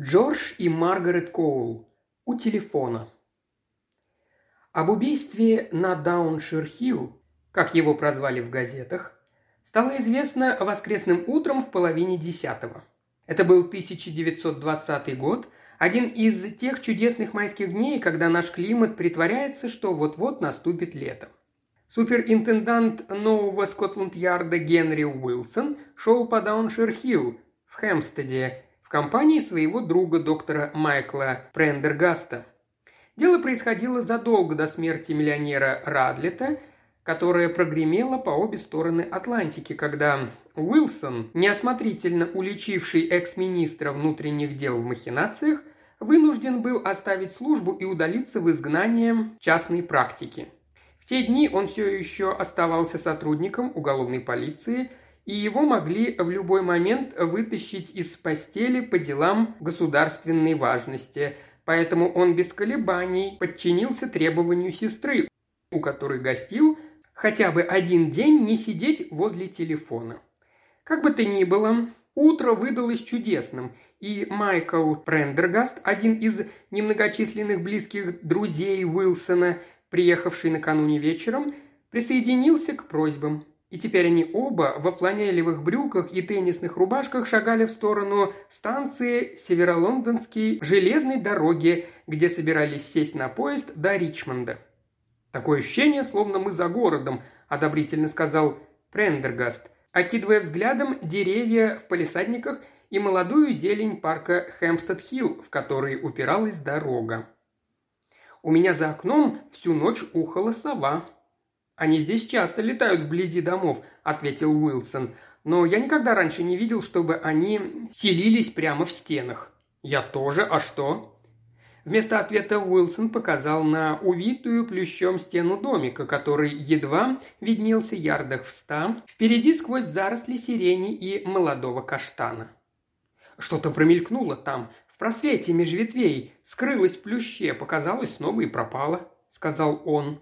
Джордж и Маргарет Коул. У телефона. Об убийстве на Дауншир-Хилл, как его прозвали в газетах, стало известно воскресным утром в половине десятого. Это был 1920 год, один из тех чудесных майских дней, когда наш климат притворяется, что вот-вот наступит лето. Суперинтендант нового Скотланд-Ярда Генри Уилсон шел по Дауншир-Хилл в Хэмстеде в компании своего друга доктора Майкла Прендергаста. Дело происходило задолго до смерти миллионера Радлета, которая прогремела по обе стороны Атлантики, когда Уилсон, неосмотрительно уличивший экс-министра внутренних дел в махинациях, вынужден был оставить службу и удалиться в изгнание частной практики. В те дни он все еще оставался сотрудником уголовной полиции – и его могли в любой момент вытащить из постели по делам государственной важности, поэтому он без колебаний подчинился требованию сестры, у которой гостил хотя бы один день не сидеть возле телефона. Как бы то ни было, утро выдалось чудесным, и Майкл Прендергаст, один из немногочисленных близких друзей Уилсона, приехавший накануне вечером, присоединился к просьбам. И теперь они оба во фланелевых брюках и теннисных рубашках шагали в сторону станции Северолондонской железной дороги, где собирались сесть на поезд до Ричмонда. «Такое ощущение, словно мы за городом», – одобрительно сказал Прендергаст, окидывая взглядом деревья в палисадниках и молодую зелень парка Хэмстед-Хилл, в который упиралась дорога. «У меня за окном всю ночь ухала сова», «Они здесь часто летают вблизи домов», – ответил Уилсон. «Но я никогда раньше не видел, чтобы они селились прямо в стенах». «Я тоже, а что?» Вместо ответа Уилсон показал на увитую плющом стену домика, который едва виднелся ярдах в ста, впереди сквозь заросли сирени и молодого каштана. Что-то промелькнуло там, в просвете меж ветвей, скрылось в плюще, показалось снова и пропало, сказал он.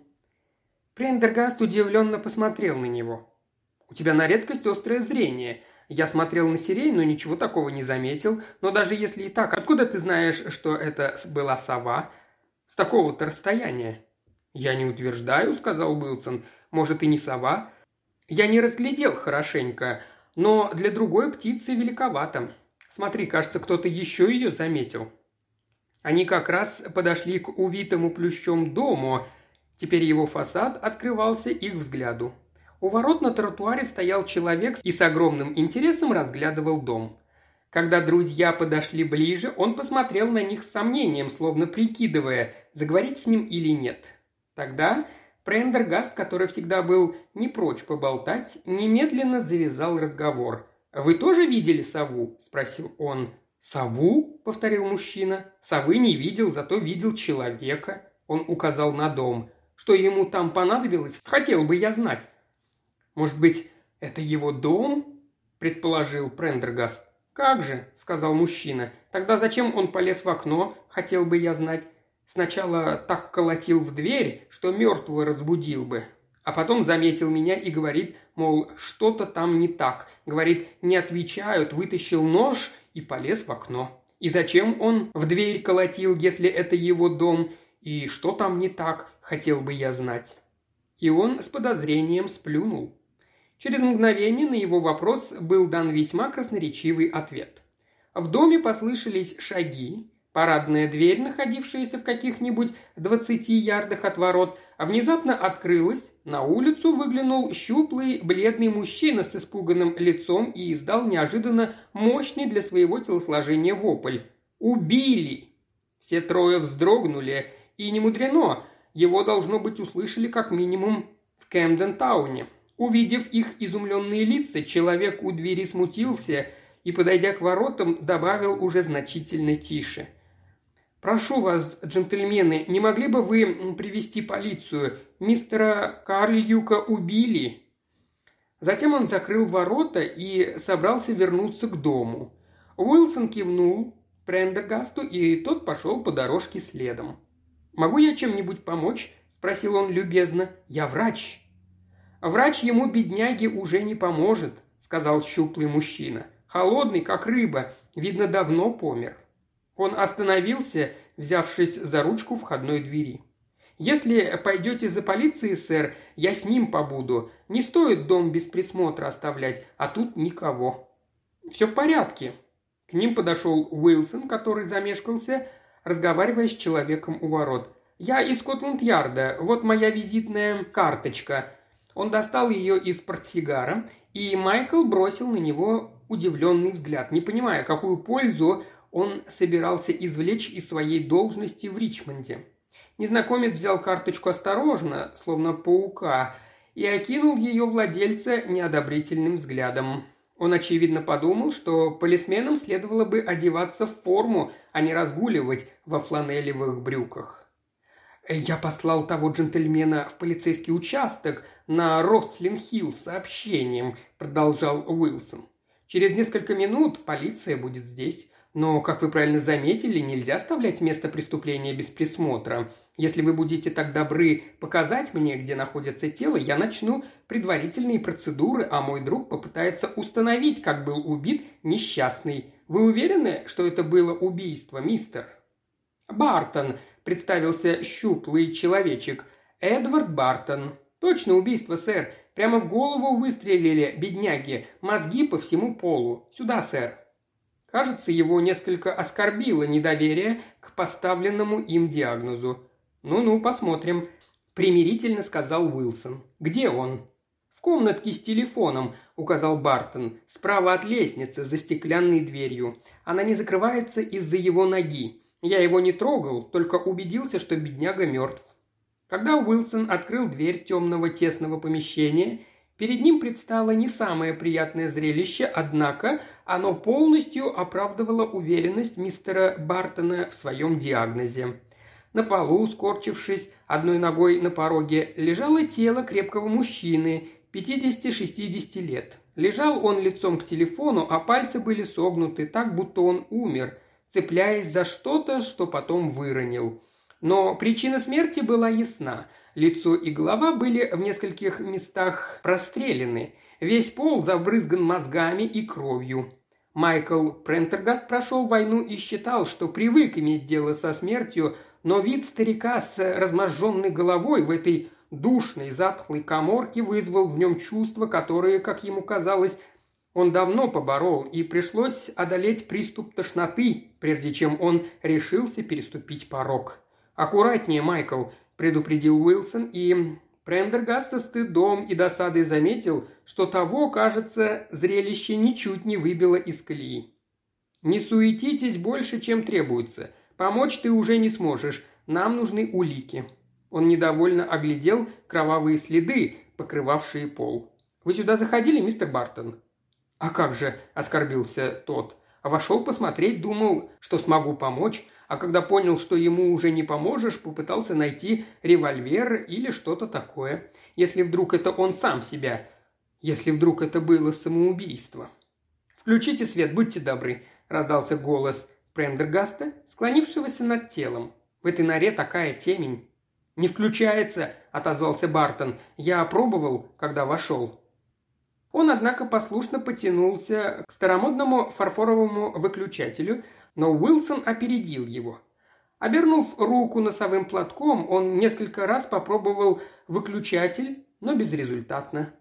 Прендергаст удивленно посмотрел на него. «У тебя на редкость острое зрение. Я смотрел на сирень, но ничего такого не заметил. Но даже если и так, откуда ты знаешь, что это была сова? С такого-то расстояния?» «Я не утверждаю», — сказал Уилсон. «Может, и не сова?» «Я не разглядел хорошенько, но для другой птицы великовато. Смотри, кажется, кто-то еще ее заметил». Они как раз подошли к увитому плющом дому, Теперь его фасад открывался их взгляду. У ворот на тротуаре стоял человек и с огромным интересом разглядывал дом. Когда друзья подошли ближе, он посмотрел на них с сомнением, словно прикидывая, заговорить с ним или нет. Тогда Прендергаст, который всегда был не прочь поболтать, немедленно завязал разговор. «Вы тоже видели сову?» – спросил он. «Сову?» – повторил мужчина. «Совы не видел, зато видел человека». Он указал на дом. Что ему там понадобилось, хотел бы я знать. Может быть, это его дом? предположил Прендергаст. «Как же», — сказал мужчина. «Тогда зачем он полез в окно, хотел бы я знать. Сначала так колотил в дверь, что мертвого разбудил бы. А потом заметил меня и говорит, мол, что-то там не так. Говорит, не отвечают, вытащил нож и полез в окно. И зачем он в дверь колотил, если это его дом? И что там не так, хотел бы я знать. И он с подозрением сплюнул. Через мгновение на его вопрос был дан весьма красноречивый ответ. В доме послышались шаги, парадная дверь, находившаяся в каких-нибудь двадцати ярдах от ворот, внезапно открылась, на улицу выглянул щуплый, бледный мужчина с испуганным лицом и издал неожиданно мощный для своего телосложения вопль. «Убили!» Все трое вздрогнули и не мудрено, его, должно быть, услышали как минимум в Кэмден-тауне. Увидев их изумленные лица, человек у двери смутился и, подойдя к воротам, добавил уже значительно тише. «Прошу вас, джентльмены, не могли бы вы привести полицию? Мистера Карльюка убили». Затем он закрыл ворота и собрался вернуться к дому. Уилсон кивнул Прендергасту, и тот пошел по дорожке следом. «Могу я чем-нибудь помочь?» – спросил он любезно. «Я врач». «Врач ему, бедняге, уже не поможет», – сказал щуплый мужчина. «Холодный, как рыба. Видно, давно помер». Он остановился, взявшись за ручку входной двери. «Если пойдете за полицией, сэр, я с ним побуду. Не стоит дом без присмотра оставлять, а тут никого». «Все в порядке». К ним подошел Уилсон, который замешкался, разговаривая с человеком у ворот. «Я из Скотланд-Ярда. Вот моя визитная карточка». Он достал ее из портсигара, и Майкл бросил на него удивленный взгляд, не понимая, какую пользу он собирался извлечь из своей должности в Ричмонде. Незнакомец взял карточку осторожно, словно паука, и окинул ее владельца неодобрительным взглядом. Он, очевидно, подумал, что полисменам следовало бы одеваться в форму, а не разгуливать во фланелевых брюках. «Я послал того джентльмена в полицейский участок на Рослин-Хилл сообщением», – продолжал Уилсон. «Через несколько минут полиция будет здесь. Но, как вы правильно заметили, нельзя оставлять место преступления без присмотра. Если вы будете так добры показать мне, где находится тело, я начну предварительные процедуры, а мой друг попытается установить, как был убит несчастный. Вы уверены, что это было убийство, мистер?» «Бартон», представился щуплый человечек. «Эдвард Бартон». «Точно убийство, сэр. Прямо в голову выстрелили, бедняги. Мозги по всему полу. Сюда, сэр». Кажется, его несколько оскорбило недоверие к поставленному им диагнозу. «Ну-ну, посмотрим», – примирительно сказал Уилсон. «Где он?» «В комнатке с телефоном», – указал Бартон. «Справа от лестницы, за стеклянной дверью. Она не закрывается из-за его ноги. Я его не трогал, только убедился, что бедняга мертв. Когда Уилсон открыл дверь темного тесного помещения, перед ним предстало не самое приятное зрелище, однако оно полностью оправдывало уверенность мистера Бартона в своем диагнозе. На полу, скорчившись одной ногой на пороге, лежало тело крепкого мужчины, 50-60 лет. Лежал он лицом к телефону, а пальцы были согнуты так, будто он умер – цепляясь за что-то, что потом выронил. Но причина смерти была ясна. Лицо и голова были в нескольких местах прострелены. Весь пол забрызган мозгами и кровью. Майкл Прентергаст прошел войну и считал, что привык иметь дело со смертью, но вид старика с разможженной головой в этой душной, затхлой коморке вызвал в нем чувства, которые, как ему казалось, он давно поборол, и пришлось одолеть приступ тошноты, прежде чем он решился переступить порог. «Аккуратнее, Майкл», – предупредил Уилсон, и Прендергаст со стыдом и досадой заметил, что того, кажется, зрелище ничуть не выбило из колеи. «Не суетитесь больше, чем требуется. Помочь ты уже не сможешь. Нам нужны улики». Он недовольно оглядел кровавые следы, покрывавшие пол. «Вы сюда заходили, мистер Бартон?» «А как же?» – оскорбился тот. Вошел посмотреть, думал, что смогу помочь, а когда понял, что ему уже не поможешь, попытался найти револьвер или что-то такое. Если вдруг это он сам себя, если вдруг это было самоубийство. «Включите свет, будьте добры», – раздался голос Прендергаста, склонившегося над телом. «В этой норе такая темень». «Не включается», – отозвался Бартон. «Я опробовал, когда вошел». Он, однако, послушно потянулся к старомодному фарфоровому выключателю, но Уилсон опередил его. Обернув руку носовым платком, он несколько раз попробовал выключатель, но безрезультатно.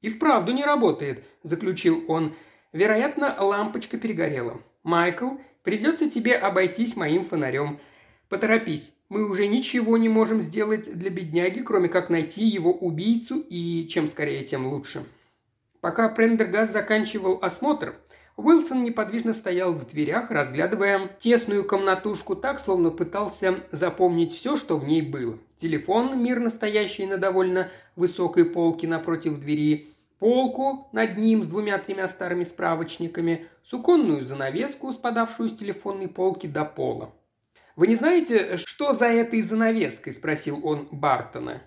«И вправду не работает», – заключил он. «Вероятно, лампочка перегорела. Майкл, придется тебе обойтись моим фонарем. Поторопись, мы уже ничего не можем сделать для бедняги, кроме как найти его убийцу, и чем скорее, тем лучше». Пока Прендергаст заканчивал осмотр, Уилсон неподвижно стоял в дверях, разглядывая тесную комнатушку так, словно пытался запомнить все, что в ней было. Телефон, мирно стоящий на довольно высокой полке напротив двери, полку над ним с двумя-тремя старыми справочниками, суконную занавеску, спадавшую с телефонной полки до пола. «Вы не знаете, что за этой занавеской?» – спросил он Бартона.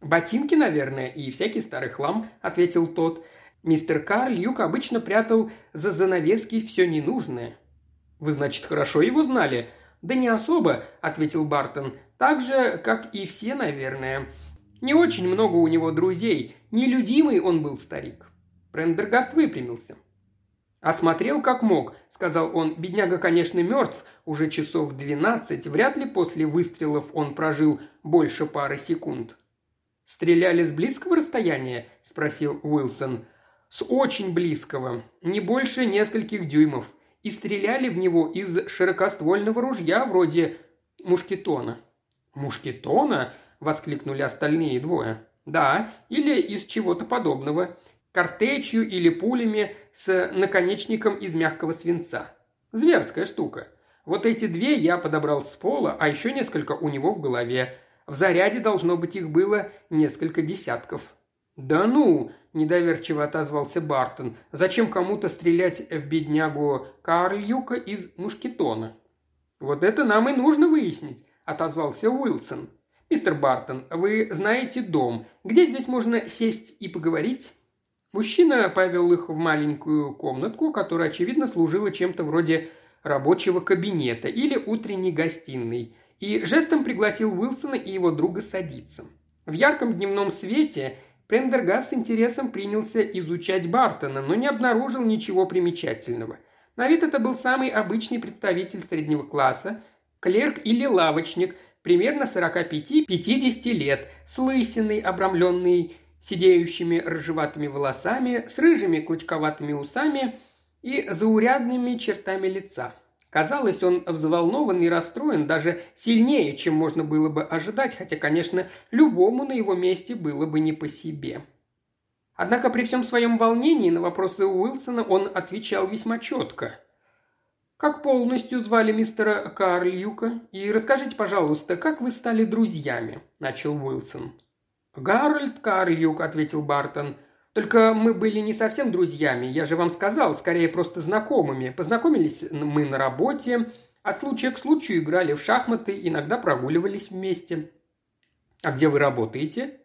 «Ботинки, наверное, и всякий старый хлам», – ответил тот. Мистер Карльюк обычно прятал за занавески все ненужное. «Вы, значит, хорошо его знали?» «Да не особо», – ответил Бартон. «Так же, как и все, наверное. Не очень много у него друзей. Нелюдимый он был старик». Прендергаст выпрямился. «Осмотрел как мог», – сказал он. «Бедняга, конечно, мертв, уже часов двенадцать. Вряд ли после выстрелов он прожил больше пары секунд». «Стреляли с близкого расстояния?» – спросил Уилсон. «С очень близкого. Не больше нескольких дюймов. И стреляли в него из широкоствольного ружья вроде мушкетона». «Мушкетона?» – воскликнули остальные двое. «Да, или из чего-то подобного картечью или пулями с наконечником из мягкого свинца. Зверская штука. Вот эти две я подобрал с пола, а еще несколько у него в голове. В заряде должно быть их было несколько десятков. «Да ну!» – недоверчиво отозвался Бартон. «Зачем кому-то стрелять в беднягу Карлюка из мушкетона?» «Вот это нам и нужно выяснить», – отозвался Уилсон. «Мистер Бартон, вы знаете дом. Где здесь можно сесть и поговорить?» Мужчина повел их в маленькую комнатку, которая, очевидно, служила чем-то вроде рабочего кабинета или утренней гостиной, и жестом пригласил Уилсона и его друга садиться. В ярком дневном свете Прендергас с интересом принялся изучать Бартона, но не обнаружил ничего примечательного. На вид это был самый обычный представитель среднего класса, клерк или лавочник, примерно 45-50 лет, с лысиной, обрамленный сидеющими рыжеватыми волосами, с рыжими клочковатыми усами и заурядными чертами лица. Казалось, он взволнован и расстроен даже сильнее, чем можно было бы ожидать, хотя, конечно, любому на его месте было бы не по себе. Однако при всем своем волнении на вопросы Уилсона он отвечал весьма четко. «Как полностью звали мистера Карльюка? И расскажите, пожалуйста, как вы стали друзьями?» – начал Уилсон. «Гарольд Карлюк», — ответил Бартон. «Только мы были не совсем друзьями, я же вам сказал, скорее просто знакомыми. Познакомились мы на работе, от случая к случаю играли в шахматы, иногда прогуливались вместе». «А где вы работаете?»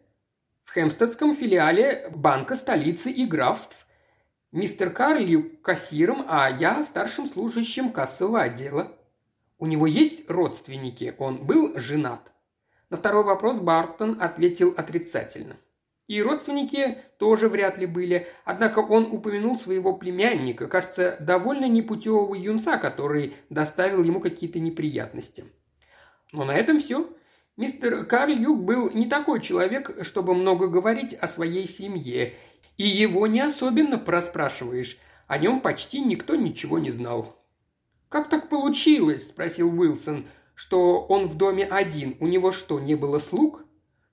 «В Хемстедском филиале Банка столицы и графств. Мистер Карлюк кассиром, а я старшим служащим кассового отдела. У него есть родственники, он был женат». На второй вопрос Бартон ответил отрицательно. И родственники тоже вряд ли были, однако он упомянул своего племянника, кажется, довольно непутевого юнца, который доставил ему какие-то неприятности. Но на этом все. Мистер Карл Юг был не такой человек, чтобы много говорить о своей семье, и его не особенно проспрашиваешь. О нем почти никто ничего не знал. «Как так получилось?» – спросил Уилсон – что он в доме один, у него что, не было слуг?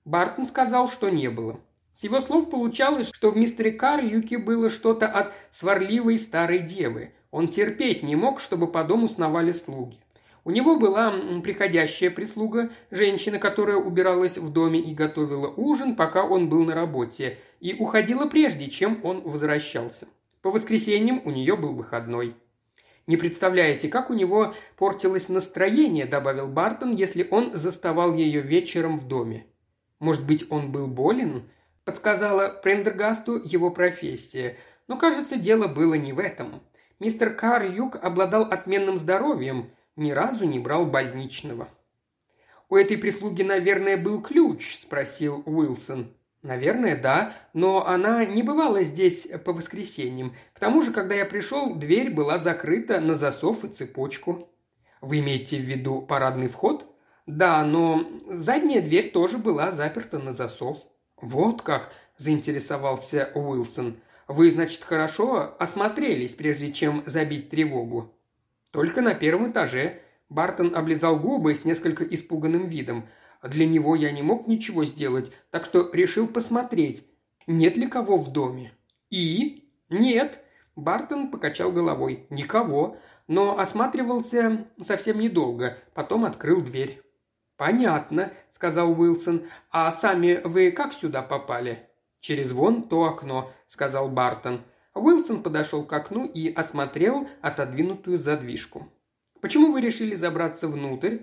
Бартон сказал, что не было. С его слов получалось, что в мистере Карлюке было что-то от сварливой старой девы. Он терпеть не мог, чтобы по дому сновали слуги. У него была приходящая прислуга, женщина, которая убиралась в доме и готовила ужин, пока он был на работе, и уходила прежде, чем он возвращался. По воскресеньям у нее был выходной. Не представляете, как у него портилось настроение, добавил Бартон, если он заставал ее вечером в доме. Может быть, он был болен? Подсказала Прендергасту его профессия. Но, кажется, дело было не в этом. Мистер Карл Юг обладал отменным здоровьем, ни разу не брал больничного. «У этой прислуги, наверное, был ключ?» – спросил Уилсон. «Наверное, да, но она не бывала здесь по воскресеньям. К тому же, когда я пришел, дверь была закрыта на засов и цепочку». «Вы имеете в виду парадный вход?» «Да, но задняя дверь тоже была заперта на засов». «Вот как?» – заинтересовался Уилсон. «Вы, значит, хорошо осмотрелись, прежде чем забить тревогу?» «Только на первом этаже». Бартон облизал губы с несколько испуганным видом – для него я не мог ничего сделать, так что решил посмотреть, нет ли кого в доме. И? Нет. Бартон покачал головой. Никого. Но осматривался совсем недолго, потом открыл дверь. «Понятно», — сказал Уилсон. «А сами вы как сюда попали?» «Через вон то окно», — сказал Бартон. Уилсон подошел к окну и осмотрел отодвинутую задвижку. «Почему вы решили забраться внутрь?»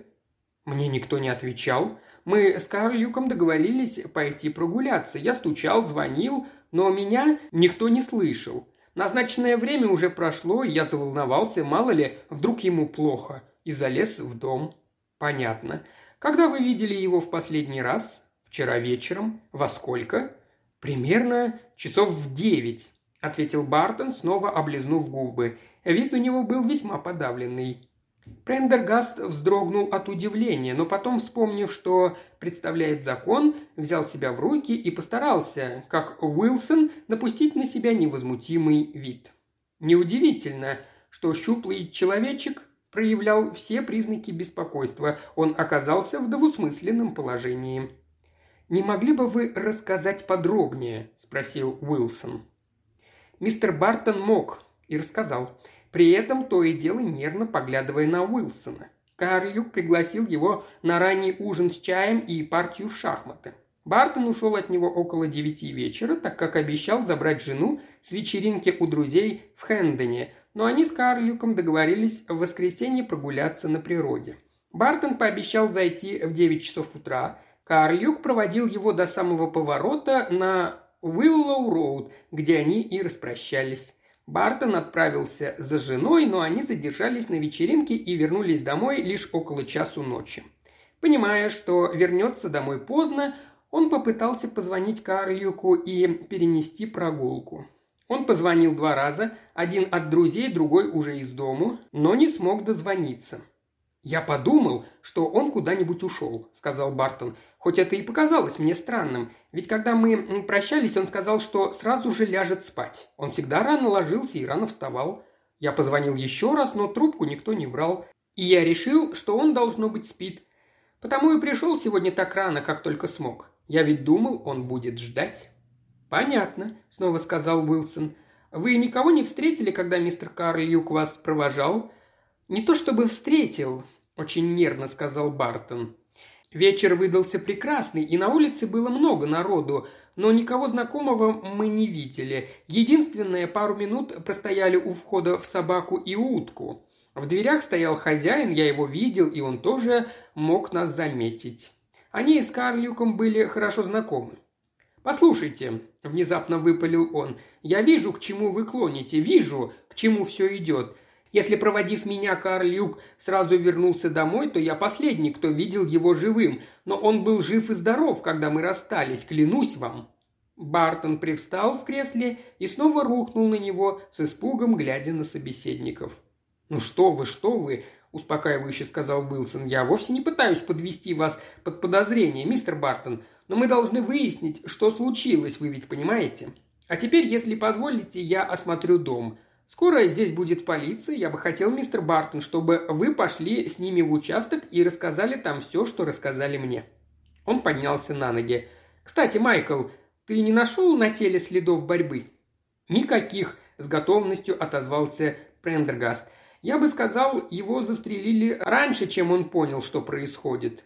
Мне никто не отвечал. Мы с Карлюком договорились пойти прогуляться. Я стучал, звонил, но меня никто не слышал. Назначенное время уже прошло, я заволновался, мало ли, вдруг ему плохо, и залез в дом. Понятно. Когда вы видели его в последний раз? Вчера вечером. Во сколько? Примерно часов в девять. – ответил Бартон, снова облизнув губы. Вид у него был весьма подавленный. Прендергаст вздрогнул от удивления, но потом, вспомнив, что представляет закон, взял себя в руки и постарался, как Уилсон, напустить на себя невозмутимый вид. Неудивительно, что щуплый человечек проявлял все признаки беспокойства. Он оказался в двусмысленном положении. «Не могли бы вы рассказать подробнее?» – спросил Уилсон. Мистер Бартон мог и рассказал. При этом то и дело нервно поглядывая на Уилсона. Карлюк пригласил его на ранний ужин с чаем и партию в шахматы. Бартон ушел от него около девяти вечера, так как обещал забрать жену с вечеринки у друзей в Хэндоне, но они с Карлюком договорились в воскресенье прогуляться на природе. Бартон пообещал зайти в 9 часов утра. Карлюк проводил его до самого поворота на Уиллоу-Роуд, где они и распрощались. Бартон отправился за женой, но они задержались на вечеринке и вернулись домой лишь около часу ночи. Понимая, что вернется домой поздно, он попытался позвонить Карлюку и перенести прогулку. Он позвонил два раза, один от друзей, другой уже из дому, но не смог дозвониться. «Я подумал, что он куда-нибудь ушел», – сказал Бартон. «Хоть это и показалось мне странным, ведь когда мы прощались, он сказал, что сразу же ляжет спать. Он всегда рано ложился и рано вставал. Я позвонил еще раз, но трубку никто не брал. И я решил, что он, должно быть, спит. Потому и пришел сегодня так рано, как только смог. Я ведь думал, он будет ждать». «Понятно», – снова сказал Уилсон. «Вы никого не встретили, когда мистер Карлюк вас провожал?» «Не то чтобы встретил», – очень нервно сказал Бартон. «Вечер выдался прекрасный, и на улице было много народу, но никого знакомого мы не видели. Единственное, пару минут простояли у входа в собаку и утку. В дверях стоял хозяин, я его видел, и он тоже мог нас заметить. Они с Карлюком были хорошо знакомы. «Послушайте», – внезапно выпалил он, – «я вижу, к чему вы клоните, вижу, к чему все идет. Если, проводив меня, Карл сразу вернулся домой, то я последний, кто видел его живым, но он был жив и здоров, когда мы расстались, клянусь вам». Бартон привстал в кресле и снова рухнул на него с испугом, глядя на собеседников. «Ну что вы, что вы!» – успокаивающе сказал Уилсон. «Я вовсе не пытаюсь подвести вас под подозрение, мистер Бартон. Но мы должны выяснить, что случилось, вы ведь понимаете? А теперь, если позволите, я осмотрю дом. Скоро здесь будет полиция, я бы хотел, мистер Бартон, чтобы вы пошли с ними в участок и рассказали там все, что рассказали мне». Он поднялся на ноги. «Кстати, Майкл, ты не нашел на теле следов борьбы?» «Никаких», – с готовностью отозвался Прендергаст. «Я бы сказал, его застрелили раньше, чем он понял, что происходит».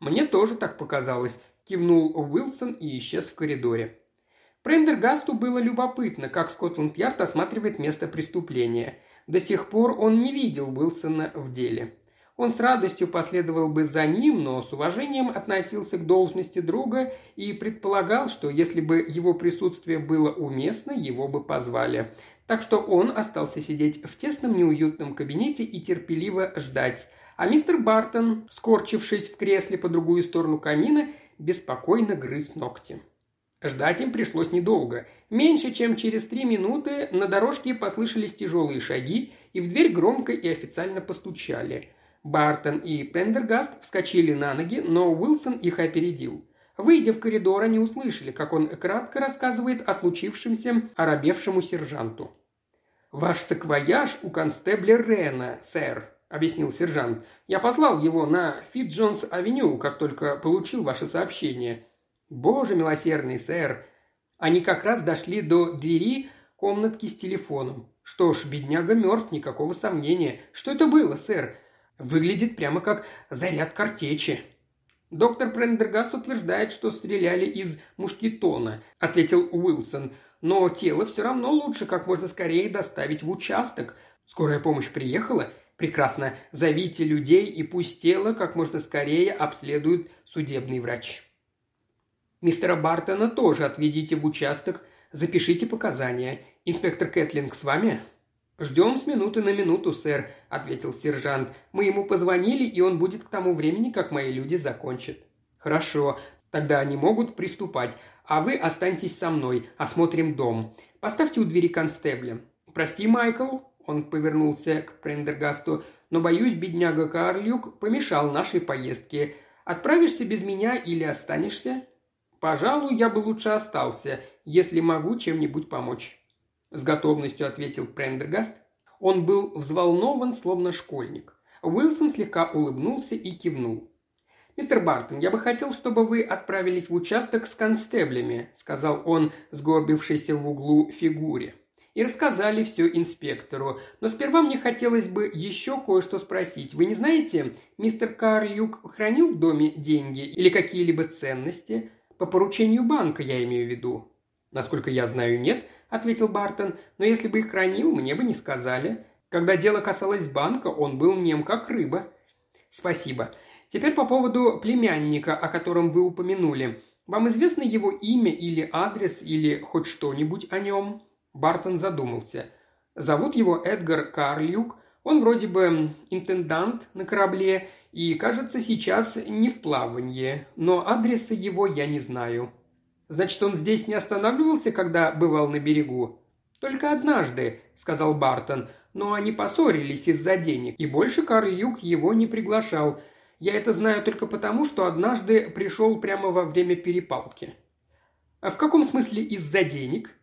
«Мне тоже так показалось», кивнул Уилсон и исчез в коридоре. Прендергасту было любопытно, как Скотланд-Ярд осматривает место преступления. До сих пор он не видел Уилсона в деле. Он с радостью последовал бы за ним, но с уважением относился к должности друга и предполагал, что если бы его присутствие было уместно, его бы позвали. Так что он остался сидеть в тесном неуютном кабинете и терпеливо ждать. А мистер Бартон, скорчившись в кресле по другую сторону камина, беспокойно грыз ногти. Ждать им пришлось недолго. Меньше чем через три минуты на дорожке послышались тяжелые шаги, и в дверь громко и официально постучали. Бартон и Пендергаст вскочили на ноги, но Уилсон их опередил. Выйдя в коридор, они услышали, как он кратко рассказывает о случившемся оробевшему сержанту. «Ваш саквояж у констебля Рена, сэр», – объяснил сержант. «Я послал его на Фицджонс-авеню, как только получил ваше сообщение». «Боже милосердный, сэр!» Они как раз дошли до двери комнатки с телефоном. «Что ж, бедняга мертв, никакого сомнения. Что это было, сэр? Выглядит прямо как заряд картечи». «Доктор Прендергаст утверждает, что стреляли из мушкетона», – ответил Уилсон. «Но тело все равно лучше как можно скорее доставить в участок. Скорая помощь приехала, Прекрасно. Зовите людей и пусть тело как можно скорее обследует судебный врач. Мистера Бартона тоже отведите в участок, запишите показания. Инспектор Кэтлинг с вами?» «Ждем с минуты на минуту, сэр», – ответил сержант. «Мы ему позвонили, и он будет к тому времени, как мои люди закончат». «Хорошо, тогда они могут приступать, а вы останьтесь со мной, осмотрим дом. Поставьте у двери констебля. Прости, Майкл, он повернулся к Прендергасту, но, боюсь, бедняга Карлюк помешал нашей поездке. Отправишься без меня или останешься? Пожалуй, я бы лучше остался, если могу чем-нибудь помочь. С готовностью ответил Прендергаст. Он был взволнован, словно школьник. Уилсон слегка улыбнулся и кивнул. «Мистер Бартон, я бы хотел, чтобы вы отправились в участок с констеблями», сказал он, сгорбившийся в углу фигуре. «И рассказали все инспектору. Но сперва мне хотелось бы еще кое-что спросить. Вы не знаете, мистер Карлюк хранил в доме деньги или какие-либо ценности? По поручению банка, я имею в виду». «Насколько я знаю, нет», – ответил Бартон. «Но если бы их хранил, мне бы не сказали. Когда дело касалось банка, он был нем как рыба». «Спасибо. Теперь по поводу племянника, о котором вы упомянули. Вам известно его имя или адрес, или хоть что-нибудь о нем?» Бартон задумался. «Зовут его Эдгар Карлюк. Он вроде бы интендант на корабле и, кажется, сейчас не в плавании, но адреса его я не знаю». «Значит, он здесь не останавливался, когда бывал на берегу?» «Только однажды», — сказал Бартон, — «но они поссорились из-за денег, и больше Карл Юг его не приглашал. Я это знаю только потому, что однажды пришел прямо во время перепалки». «А в каком смысле из-за денег?»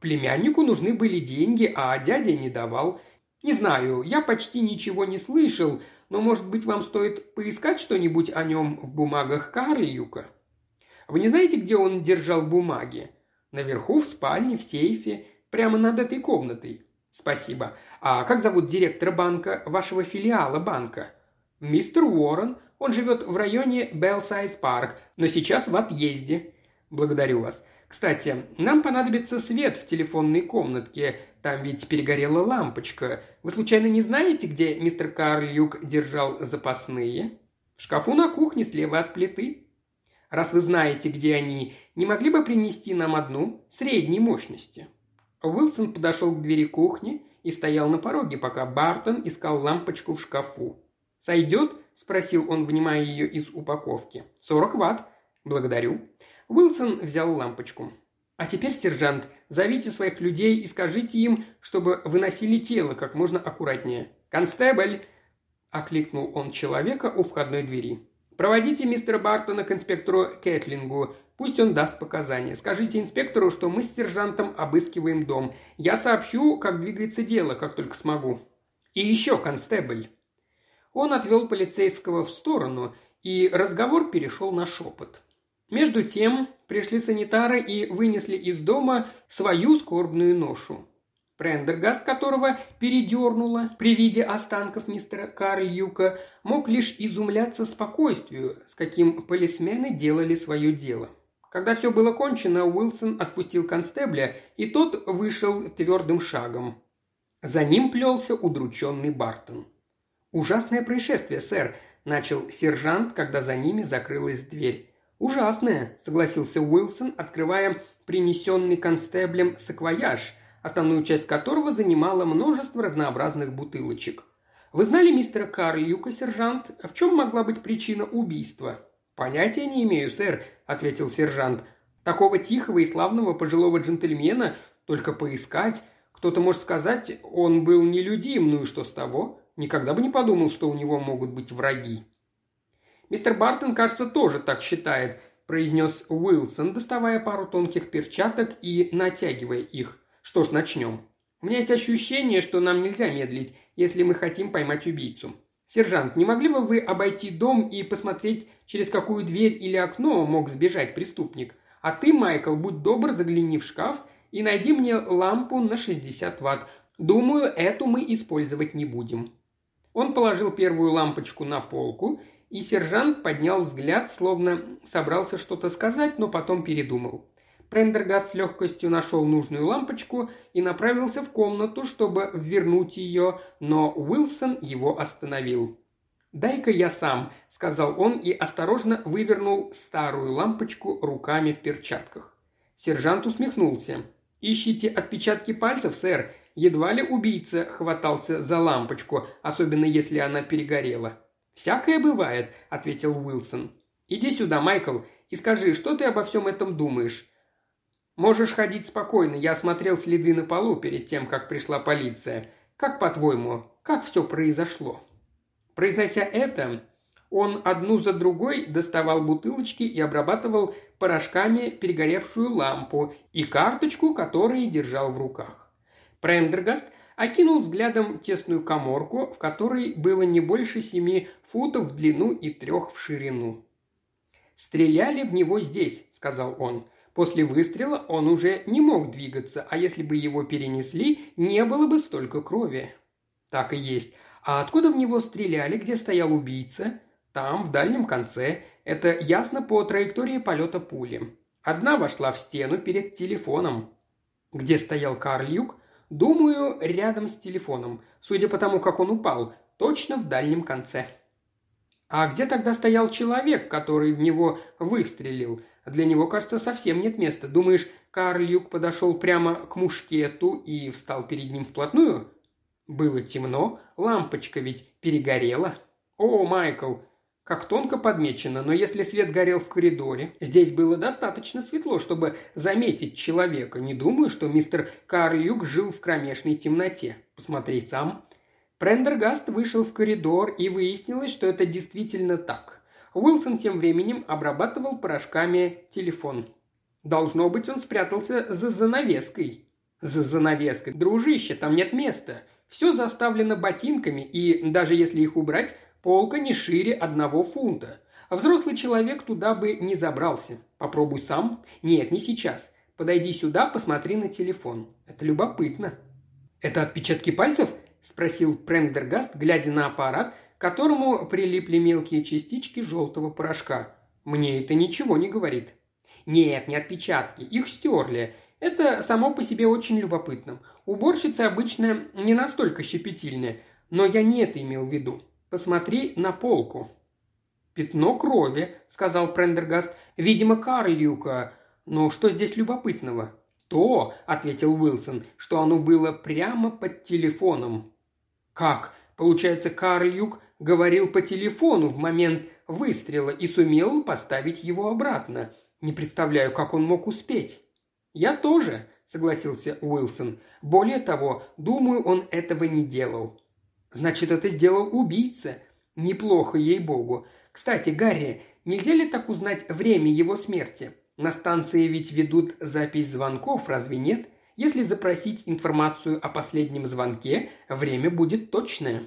«Племяннику нужны были деньги, а дядя не давал. Не знаю, я почти ничего не слышал, но, может быть, вам стоит поискать что-нибудь о нем в бумагах Карлюка?» «Вы не знаете, где он держал бумаги?» «Наверху, в спальне, в сейфе, прямо над этой комнатой». «Спасибо. А как зовут директора банка, вашего филиала банка?» «Мистер Уоррен. Он живет в районе Белсайз Парк, но сейчас в отъезде». «Благодарю вас. Кстати, нам понадобится свет в телефонной комнатке. Там ведь перегорела лампочка. Вы случайно не знаете, где мистер Карлюк держал запасные?» «В шкафу на кухне слева от плиты». «Раз вы знаете, где они, не могли бы принести нам одну средней мощности?» Уилсон подошел к двери кухни и стоял на пороге, пока Бартон искал лампочку в шкафу. «Сойдет?» – спросил он, вынимая ее из упаковки. «Сорок ватт». «Благодарю». Уилсон взял лампочку. «А теперь, сержант, зовите своих людей и скажите им, чтобы выносили тело как можно аккуратнее. Констебль!» – окликнул он человека у входной двери. «Проводите мистера Бартона к инспектору Кэтлингу. Пусть он даст показания. Скажите инспектору, что мы с сержантом обыскиваем дом. Я сообщу, как двигается дело, как только смогу. И еще, констебль!» Он отвел полицейского в сторону, и разговор перешел на шепот. Между тем пришли санитары и вынесли из дома свою скорбную ношу. Прендергаст, которого передернуло при виде останков мистера Карльюка, мог лишь изумляться спокойствию, с каким полисмены делали свое дело. Когда все было кончено, Уилсон отпустил констебля, и тот вышел твердым шагом. За ним плелся удрученный Бартон. «Ужасное происшествие, сэр», – начал сержант, когда за ними закрылась дверь. «Ужасное», – согласился Уилсон, открывая принесенный констеблем саквояж, основную часть которого занимала множество разнообразных бутылочек. «Вы знали мистера Карлюка, сержант? В чем могла быть причина убийства?» «Понятия не имею, сэр», – ответил сержант. «Такого тихого и славного пожилого джентльмена только поискать. Кто-то может сказать, он был нелюдим, ну и что с того? Никогда бы не подумал, что у него могут быть враги. «Мистер Бартон, кажется, тоже так считает», – произнес Уилсон, доставая пару тонких перчаток и натягивая их. «Что ж, начнем. У меня есть ощущение, что нам нельзя медлить, если мы хотим поймать убийцу. Сержант, не могли бы вы обойти дом и посмотреть, через какую дверь или окно мог сбежать преступник? А ты, Майкл, будь добр, загляни в шкаф и найди мне лампу на 60 ватт. Думаю, эту мы использовать не будем». Он положил первую лампочку на полку, и сержант поднял взгляд, словно собрался что-то сказать, но потом передумал. Прендергас с легкостью нашел нужную лампочку и направился в комнату, чтобы вернуть ее, но Уилсон его остановил. «Дай-ка я сам», – сказал он и осторожно вывернул старую лампочку руками в перчатках. Сержант усмехнулся. «Ищите отпечатки пальцев, сэр. Едва ли убийца хватался за лампочку, особенно если она перегорела. «Всякое бывает», — ответил Уилсон. «Иди сюда, Майкл, и скажи, что ты обо всем этом думаешь?» Можешь ходить спокойно, я осмотрел следы на полу перед тем, как пришла полиция. Как по-твоему, как все произошло?» Произнося это, он одну за другой доставал бутылочки и обрабатывал порошками перегоревшую лампу и карточку, которую держал в руках. Прендергаст окинул взглядом тесную коморку, в которой было не больше семи футов в длину и трех в ширину. «Стреляли в него здесь», — сказал он. После выстрела он уже не мог двигаться, а если бы его перенесли, не было бы столько крови. Так и есть. А откуда в него стреляли, где стоял убийца? Там, в дальнем конце. Это ясно по траектории полета пули. Одна вошла в стену перед телефоном. Где стоял Карлюк? Думаю, рядом с телефоном. Судя по тому, как он упал, точно в дальнем конце. А где тогда стоял человек, который в него выстрелил? Для него, кажется, совсем нет места. Думаешь, Карлюк подошел прямо к мушкету и встал перед ним вплотную? Было темно, лампочка ведь перегорела. О, Майкл, как тонко подмечено, но если свет горел в коридоре, здесь было достаточно светло, чтобы заметить человека. Не думаю, что мистер Карлюк жил в кромешной темноте. Посмотри сам. Прендергаст вышел в коридор, и выяснилось, что это действительно так. Уилсон тем временем обрабатывал порошками телефон. Должно быть, он спрятался за занавеской. За занавеской. Дружище, там нет места. Все заставлено ботинками, и даже если их убрать, Полка не шире одного фунта. А взрослый человек туда бы не забрался. Попробуй сам. Нет, не сейчас. Подойди сюда, посмотри на телефон. Это любопытно. Это отпечатки пальцев? спросил Прендергаст, глядя на аппарат, к которому прилипли мелкие частички желтого порошка. Мне это ничего не говорит. Нет, не отпечатки, их стерли. Это само по себе очень любопытно. Уборщицы обычно не настолько щепетильные, но я не это имел в виду. Посмотри на полку». «Пятно крови», — сказал Прендергаст. «Видимо, Карлюка. Но что здесь любопытного?» «То», — ответил Уилсон, — «что оно было прямо под телефоном». «Как? Получается, Карлюк говорил по телефону в момент выстрела и сумел поставить его обратно. Не представляю, как он мог успеть». «Я тоже», — согласился Уилсон. «Более того, думаю, он этого не делал. Значит, это сделал убийца. Неплохо, ей-богу. Кстати, Гарри, нельзя ли так узнать время его смерти? На станции ведь ведут запись звонков, разве нет? Если запросить информацию о последнем звонке, время будет точное».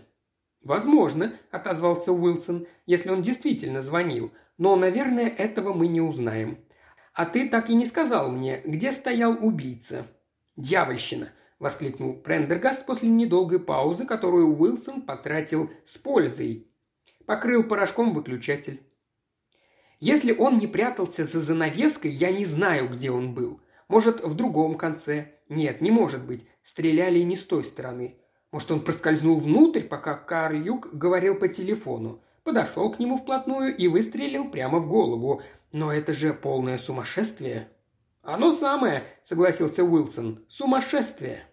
«Возможно», – отозвался Уилсон, – «если он действительно звонил. Но, наверное, этого мы не узнаем. А ты так и не сказал мне, где стоял убийца». «Дьявольщина воскликнул Прендергаст после недолгой паузы, которую Уилсон потратил с пользой. Покрыл порошком выключатель. Если он не прятался за занавеской, я не знаю, где он был. Может, в другом конце. Нет, не может быть. Стреляли не с той стороны. Может, он проскользнул внутрь, пока Карл Юг говорил по телефону. Подошел к нему вплотную и выстрелил прямо в голову. Но это же полное сумасшествие. «Оно самое», — согласился Уилсон. «Сумасшествие».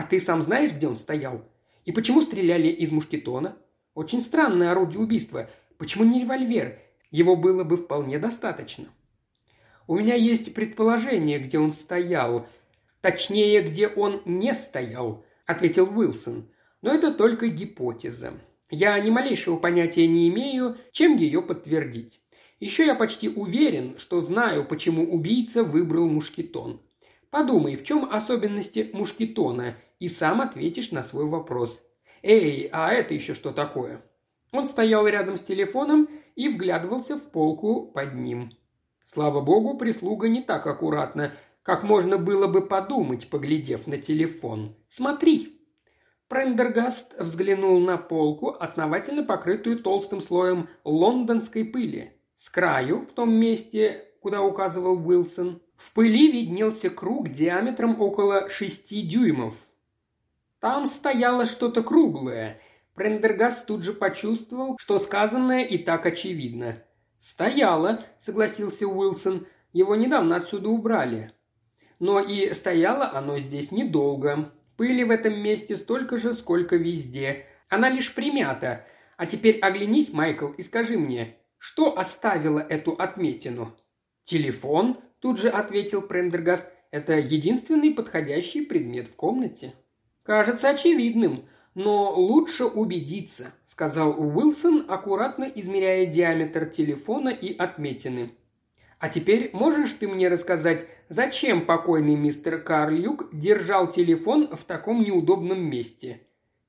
А ты сам знаешь, где он стоял? И почему стреляли из мушкетона? Очень странное орудие убийства. Почему не револьвер? Его было бы вполне достаточно. У меня есть предположение, где он стоял. Точнее, где он не стоял, ответил Уилсон. Но это только гипотеза. Я ни малейшего понятия не имею, чем ее подтвердить. Еще я почти уверен, что знаю, почему убийца выбрал мушкетон. Подумай, в чем особенности мушкетона, и сам ответишь на свой вопрос. «Эй, а это еще что такое?» Он стоял рядом с телефоном и вглядывался в полку под ним. Слава богу, прислуга не так аккуратна, как можно было бы подумать, поглядев на телефон. «Смотри!» Прендергаст взглянул на полку, основательно покрытую толстым слоем лондонской пыли. С краю, в том месте, куда указывал Уилсон, в пыли виднелся круг диаметром около шести дюймов. Там стояло что-то круглое. Прендергаст тут же почувствовал, что сказанное и так очевидно. «Стояло», — согласился Уилсон. «Его недавно отсюда убрали». Но и стояло оно здесь недолго. Пыли в этом месте столько же, сколько везде. Она лишь примята. А теперь оглянись, Майкл, и скажи мне, что оставило эту отметину? Телефон, тут же ответил Прендергаст. Это единственный подходящий предмет в комнате. Кажется очевидным, но лучше убедиться, сказал Уилсон, аккуратно измеряя диаметр телефона и отметины. А теперь можешь ты мне рассказать, зачем покойный мистер Карлюк держал телефон в таком неудобном месте?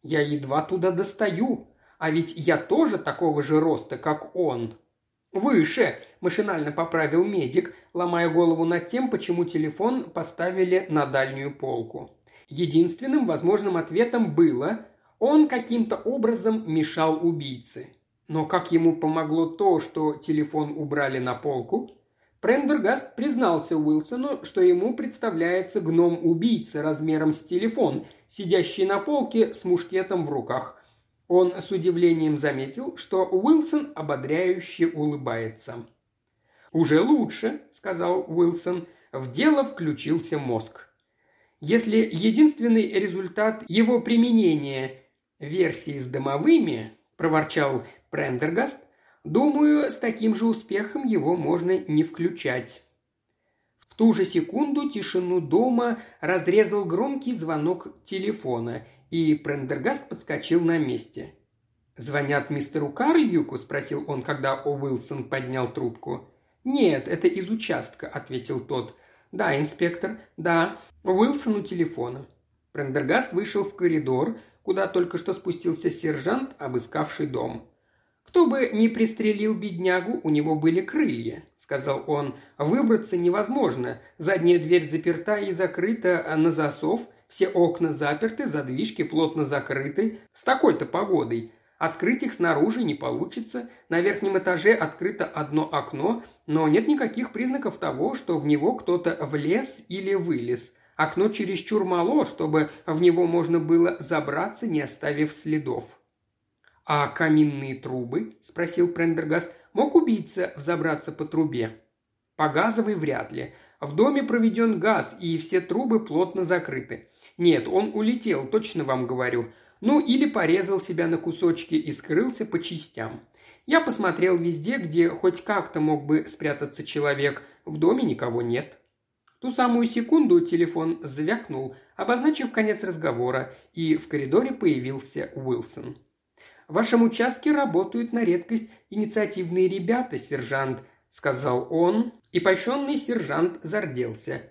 Я едва туда достаю, а ведь я тоже такого же роста, как он. «Выше!» – машинально поправил медик, ломая голову над тем, почему телефон поставили на дальнюю полку. Единственным возможным ответом было «он каким-то образом мешал убийце». Но как ему помогло то, что телефон убрали на полку? Прендергаст признался Уилсону, что ему представляется гном-убийца размером с телефон, сидящий на полке с мушкетом в руках. Он с удивлением заметил, что Уилсон ободряюще улыбается. «Уже лучше», – сказал Уилсон. В дело включился мозг. Если единственный результат его применения – версии с дымовыми, проворчал Прендергаст, думаю, с таким же успехом его можно не включать. В ту же секунду тишину дома разрезал громкий звонок телефона, и Прендергаст подскочил на месте. «Звонят мистеру Карльюку?» – спросил он, когда Уилсон поднял трубку. «Нет, это из участка», – ответил тот. «Да, инспектор, да. Уилсон у телефона». Прендергаст вышел в коридор, куда только что спустился сержант, обыскавший дом. «Кто бы ни пристрелил беднягу, у него были крылья», – сказал он. «Выбраться невозможно. Задняя дверь заперта и закрыта на засов – все окна заперты, задвижки плотно закрыты. С такой-то погодой. Открыть их снаружи не получится. На верхнем этаже открыто одно окно, но нет никаких признаков того, что в него кто-то влез или вылез. Окно чересчур мало, чтобы в него можно было забраться, не оставив следов. «А каминные трубы?» – спросил Прендергаст. «Мог убийца взобраться по трубе?» «По газовой вряд ли. В доме проведен газ, и все трубы плотно закрыты. Нет, он улетел, точно вам говорю. Ну, или порезал себя на кусочки и скрылся по частям. Я посмотрел везде, где хоть как-то мог бы спрятаться человек. В доме никого нет. В ту самую секунду телефон звякнул, обозначив конец разговора, и в коридоре появился Уилсон. «В вашем участке работают на редкость инициативные ребята, сержант», – сказал он, и польщенный сержант зарделся.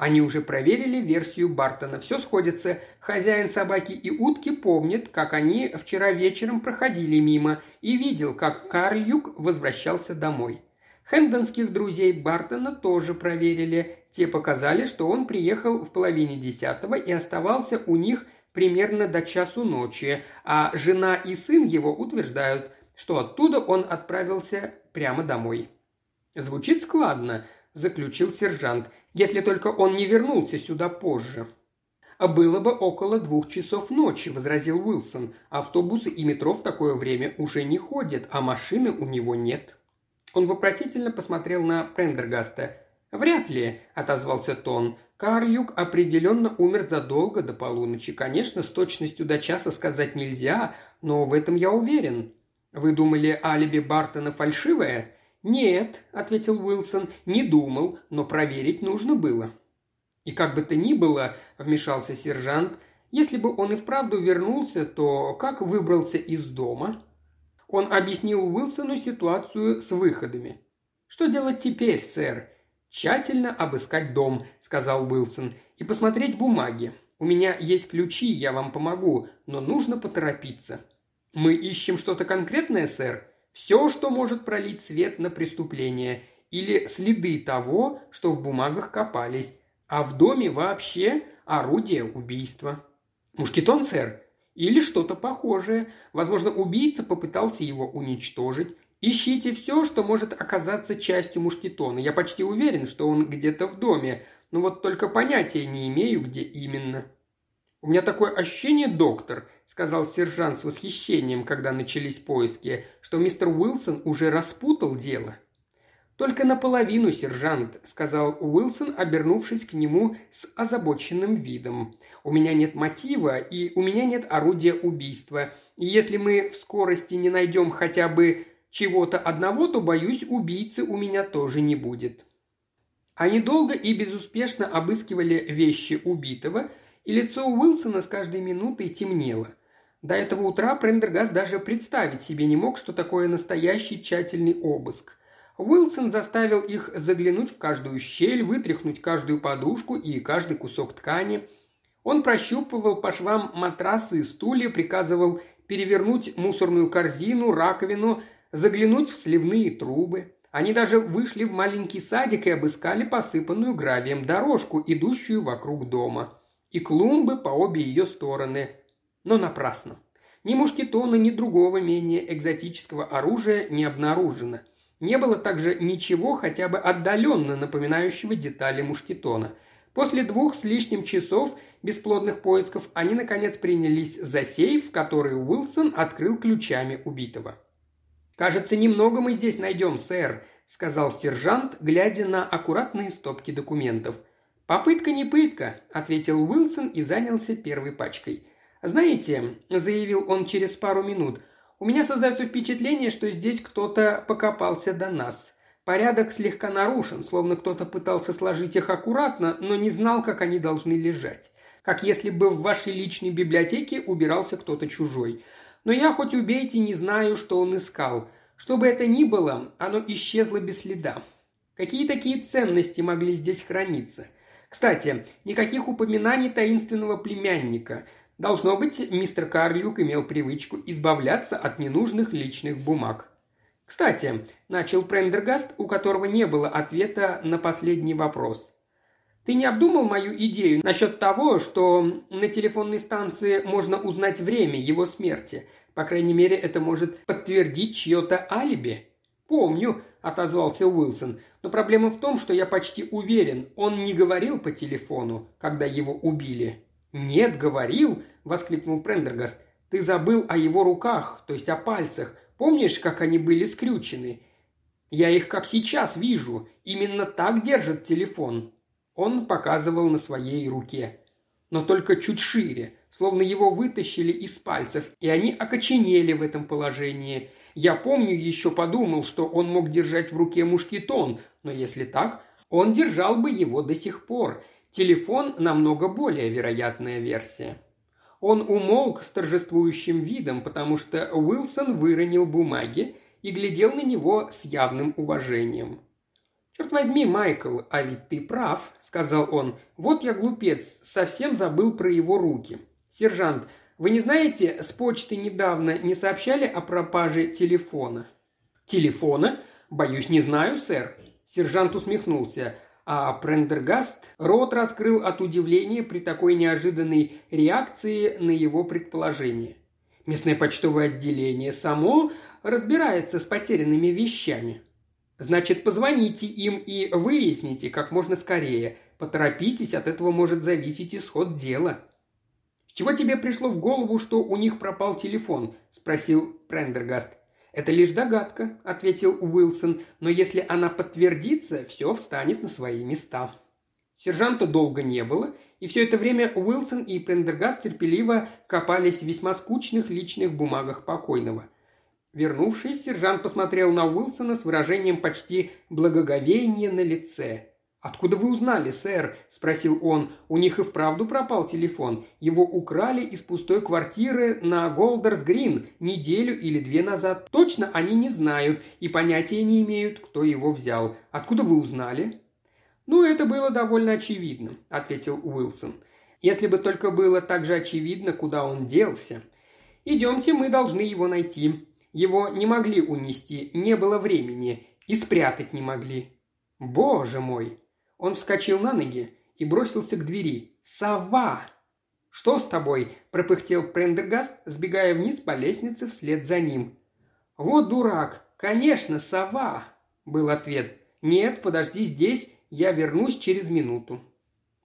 Они уже проверили версию Бартона. Все сходится. Хозяин собаки и утки помнит, как они вчера вечером проходили мимо и видел, как Карлюк возвращался домой. Хэндонских друзей Бартона тоже проверили. Те показали, что он приехал в половине десятого и оставался у них примерно до часу ночи, а жена и сын его утверждают, что оттуда он отправился прямо домой. Звучит складно, – заключил сержант, – «если только он не вернулся сюда позже». «А «Было бы около двух часов ночи», – возразил Уилсон. «Автобусы и метро в такое время уже не ходят, а машины у него нет». Он вопросительно посмотрел на Прендергаста. «Вряд ли», – отозвался Тон. «Карлюк определенно умер задолго до полуночи. Конечно, с точностью до часа сказать нельзя, но в этом я уверен. Вы думали, алиби Бартона фальшивое?» «Нет», – ответил Уилсон, – «не думал, но проверить нужно было». «И как бы то ни было», – вмешался сержант, – «если бы он и вправду вернулся, то как выбрался из дома?» Он объяснил Уилсону ситуацию с выходами. «Что делать теперь, сэр?» «Тщательно обыскать дом», – сказал Уилсон, – «и посмотреть бумаги. У меня есть ключи, я вам помогу, но нужно поторопиться». «Мы ищем что-то конкретное, сэр?» Все, что может пролить свет на преступление или следы того, что в бумагах копались, а в доме вообще орудие убийства. Мушкетон, сэр? Или что-то похожее. Возможно, убийца попытался его уничтожить. Ищите все, что может оказаться частью мушкетона. Я почти уверен, что он где-то в доме, но вот только понятия не имею, где именно. «У меня такое ощущение, доктор», – сказал сержант с восхищением, когда начались поиски, что мистер Уилсон уже распутал дело. «Только наполовину, сержант», – сказал Уилсон, обернувшись к нему с озабоченным видом. «У меня нет мотива, и у меня нет орудия убийства. И если мы в скорости не найдем хотя бы чего-то одного, то, боюсь, убийцы у меня тоже не будет». Они долго и безуспешно обыскивали вещи убитого, и лицо Уилсона с каждой минутой темнело. До этого утра Прендергаст даже представить себе не мог, что такое настоящий тщательный обыск. Уилсон заставил их заглянуть в каждую щель, вытряхнуть каждую подушку и каждый кусок ткани. Он прощупывал по швам матрасы и стулья, приказывал перевернуть мусорную корзину, раковину, заглянуть в сливные трубы. Они даже вышли в маленький садик и обыскали посыпанную гравием дорожку, идущую вокруг дома. И клумбы по обе ее стороны. Но напрасно. Ни мушкетона, ни другого менее экзотического оружия не обнаружено. Не было также ничего хотя бы отдаленно напоминающего детали мушкетона. После двух с лишним часов бесплодных поисков они, наконец, принялись за сейф, который Уилсон открыл ключами убитого. «Кажется, немного мы здесь найдем, сэр», – сказал сержант, глядя на аккуратные стопки документов. «Попытка не пытка», – ответил Уилсон и занялся первой пачкой. «Знаете», – заявил он через пару минут, – «у меня создается впечатление, что здесь кто-то покопался до нас. Порядок слегка нарушен, словно кто-то пытался сложить их аккуратно, но не знал, как они должны лежать. Как если бы в вашей личной библиотеке убирался кто-то чужой. Но я хоть убейте не знаю, что он искал. Что бы это ни было, оно исчезло без следа. Какие такие ценности могли здесь храниться? Кстати, никаких упоминаний таинственного племянника. Должно быть, мистер Карлюк имел привычку избавляться от ненужных личных бумаг. «Кстати», – начал Прендергаст, у которого не было ответа на последний вопрос. Ты не обдумал мою идею насчет того, что на телефонной станции можно узнать время его смерти? По крайней мере, это может подтвердить чье-то алиби». «Помню», – отозвался Уилсон, – «но проблема в том, что я почти уверен, он не говорил по телефону, когда его убили». «Нет, говорил», – воскликнул Прендергаст. «Ты забыл о его руках, то есть о пальцах. Помнишь, как они были скрючены? Я их как сейчас вижу. Именно так держит телефон. Он показывал на своей руке. Но только чуть шире, словно его вытащили из пальцев, и они окоченели в этом положении. Я помню, еще подумал, что он мог держать в руке мушкетон, но если так, он держал бы его до сих пор. Телефон намного более вероятная версия. Он умолк с торжествующим видом, потому что Уилсон выронил бумаги и глядел на него с явным уважением. «Черт возьми, Майкл, а ведь ты прав», — сказал он. «Вот я глупец, совсем забыл про его руки. Сержант, вы не знаете, с почты недавно не сообщали о пропаже телефона?» «Телефона? Боюсь, не знаю, сэр». Сержант усмехнулся, а Прендергаст рот раскрыл от удивления при такой неожиданной реакции на его предположение. Местное почтовое отделение само разбирается с потерянными вещами. Значит, позвоните им и выясните как можно скорее. Поторопитесь, от этого может зависеть исход дела». «С чего тебе пришло в голову, что у них пропал телефон?» – спросил Прендергаст. «Это лишь догадка», – ответил Уилсон, – «но если она подтвердится, все встанет на свои места». Сержанта долго не было, и все это время Уилсон и Прендергаст терпеливо копались в весьма скучных личных бумагах покойного – Вернувшись, сержант посмотрел на Уилсона с выражением почти благоговения на лице. «Откуда вы узнали, сэр?» – спросил он. «У них и вправду пропал телефон. Его украли из пустой квартиры на Голдерс Грин неделю или две назад. Точно они не знают и понятия не имеют, кто его взял. Откуда вы узнали?» «Ну, это было довольно очевидно», – ответил Уилсон. «Если бы только было так же очевидно, куда он делся. Идемте, мы должны его найти. Его не могли унести, не было времени, и спрятать не могли. Боже мой! Он вскочил на ноги и бросился к двери. «Сова!» «Что с тобой?» – пропыхтел Прендергаст, сбегая вниз по лестнице вслед за ним. «Вот дурак! Конечно, сова!» – был ответ. «Нет, подожди здесь, я вернусь через минуту».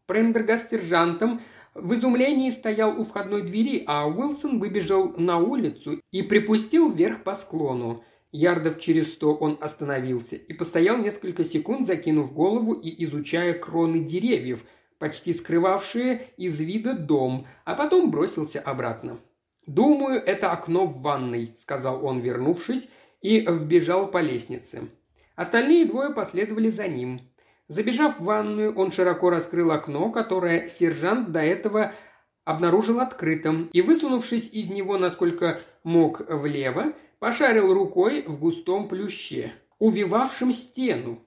Прендергаст сержантом в изумлении стоял у входной двери, а Уилсон выбежал на улицу и припустил вверх по склону. Ярдов через сто он остановился и постоял несколько секунд, закинув голову и изучая кроны деревьев, почти скрывавшие из вида дом, а потом бросился обратно. «Думаю, это окно в ванной», – сказал он, вернувшись, и вбежал по лестнице. Остальные двое последовали за ним. Забежав в ванную, он широко раскрыл окно, которое сержант до этого обнаружил открытым, и, высунувшись из него, насколько мог влево, пошарил рукой в густом плюще, увивавшем стену.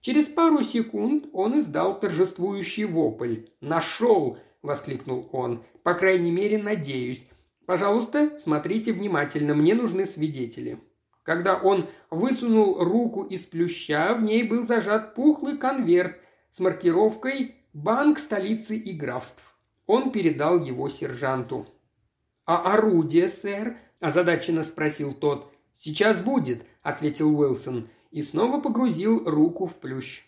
Через пару секунд он издал торжествующий вопль. «Нашел!» – воскликнул он. «По крайней мере, надеюсь. Пожалуйста, смотрите внимательно, мне нужны свидетели». Когда он высунул руку из плюща, в ней был зажат пухлый конверт с маркировкой «Банк столицы и графств». Он передал его сержанту. «А орудие, сэр?» – озадаченно спросил тот. «Сейчас будет», – ответил Уилсон и снова погрузил руку в плющ.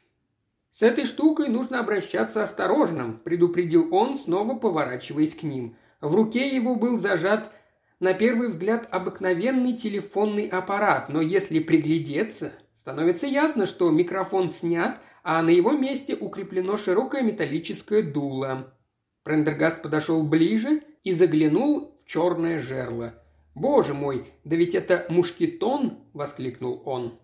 «С этой штукой нужно обращаться осторожно», – предупредил он, снова поворачиваясь к ним. В руке его был зажат на первый взгляд обыкновенный телефонный аппарат, но если приглядеться, становится ясно, что микрофон снят, а на его месте укреплено широкое металлическое дуло. Прендергаст подошел ближе и заглянул в черное жерло. «Боже мой, да ведь это мушкетон!» – воскликнул он.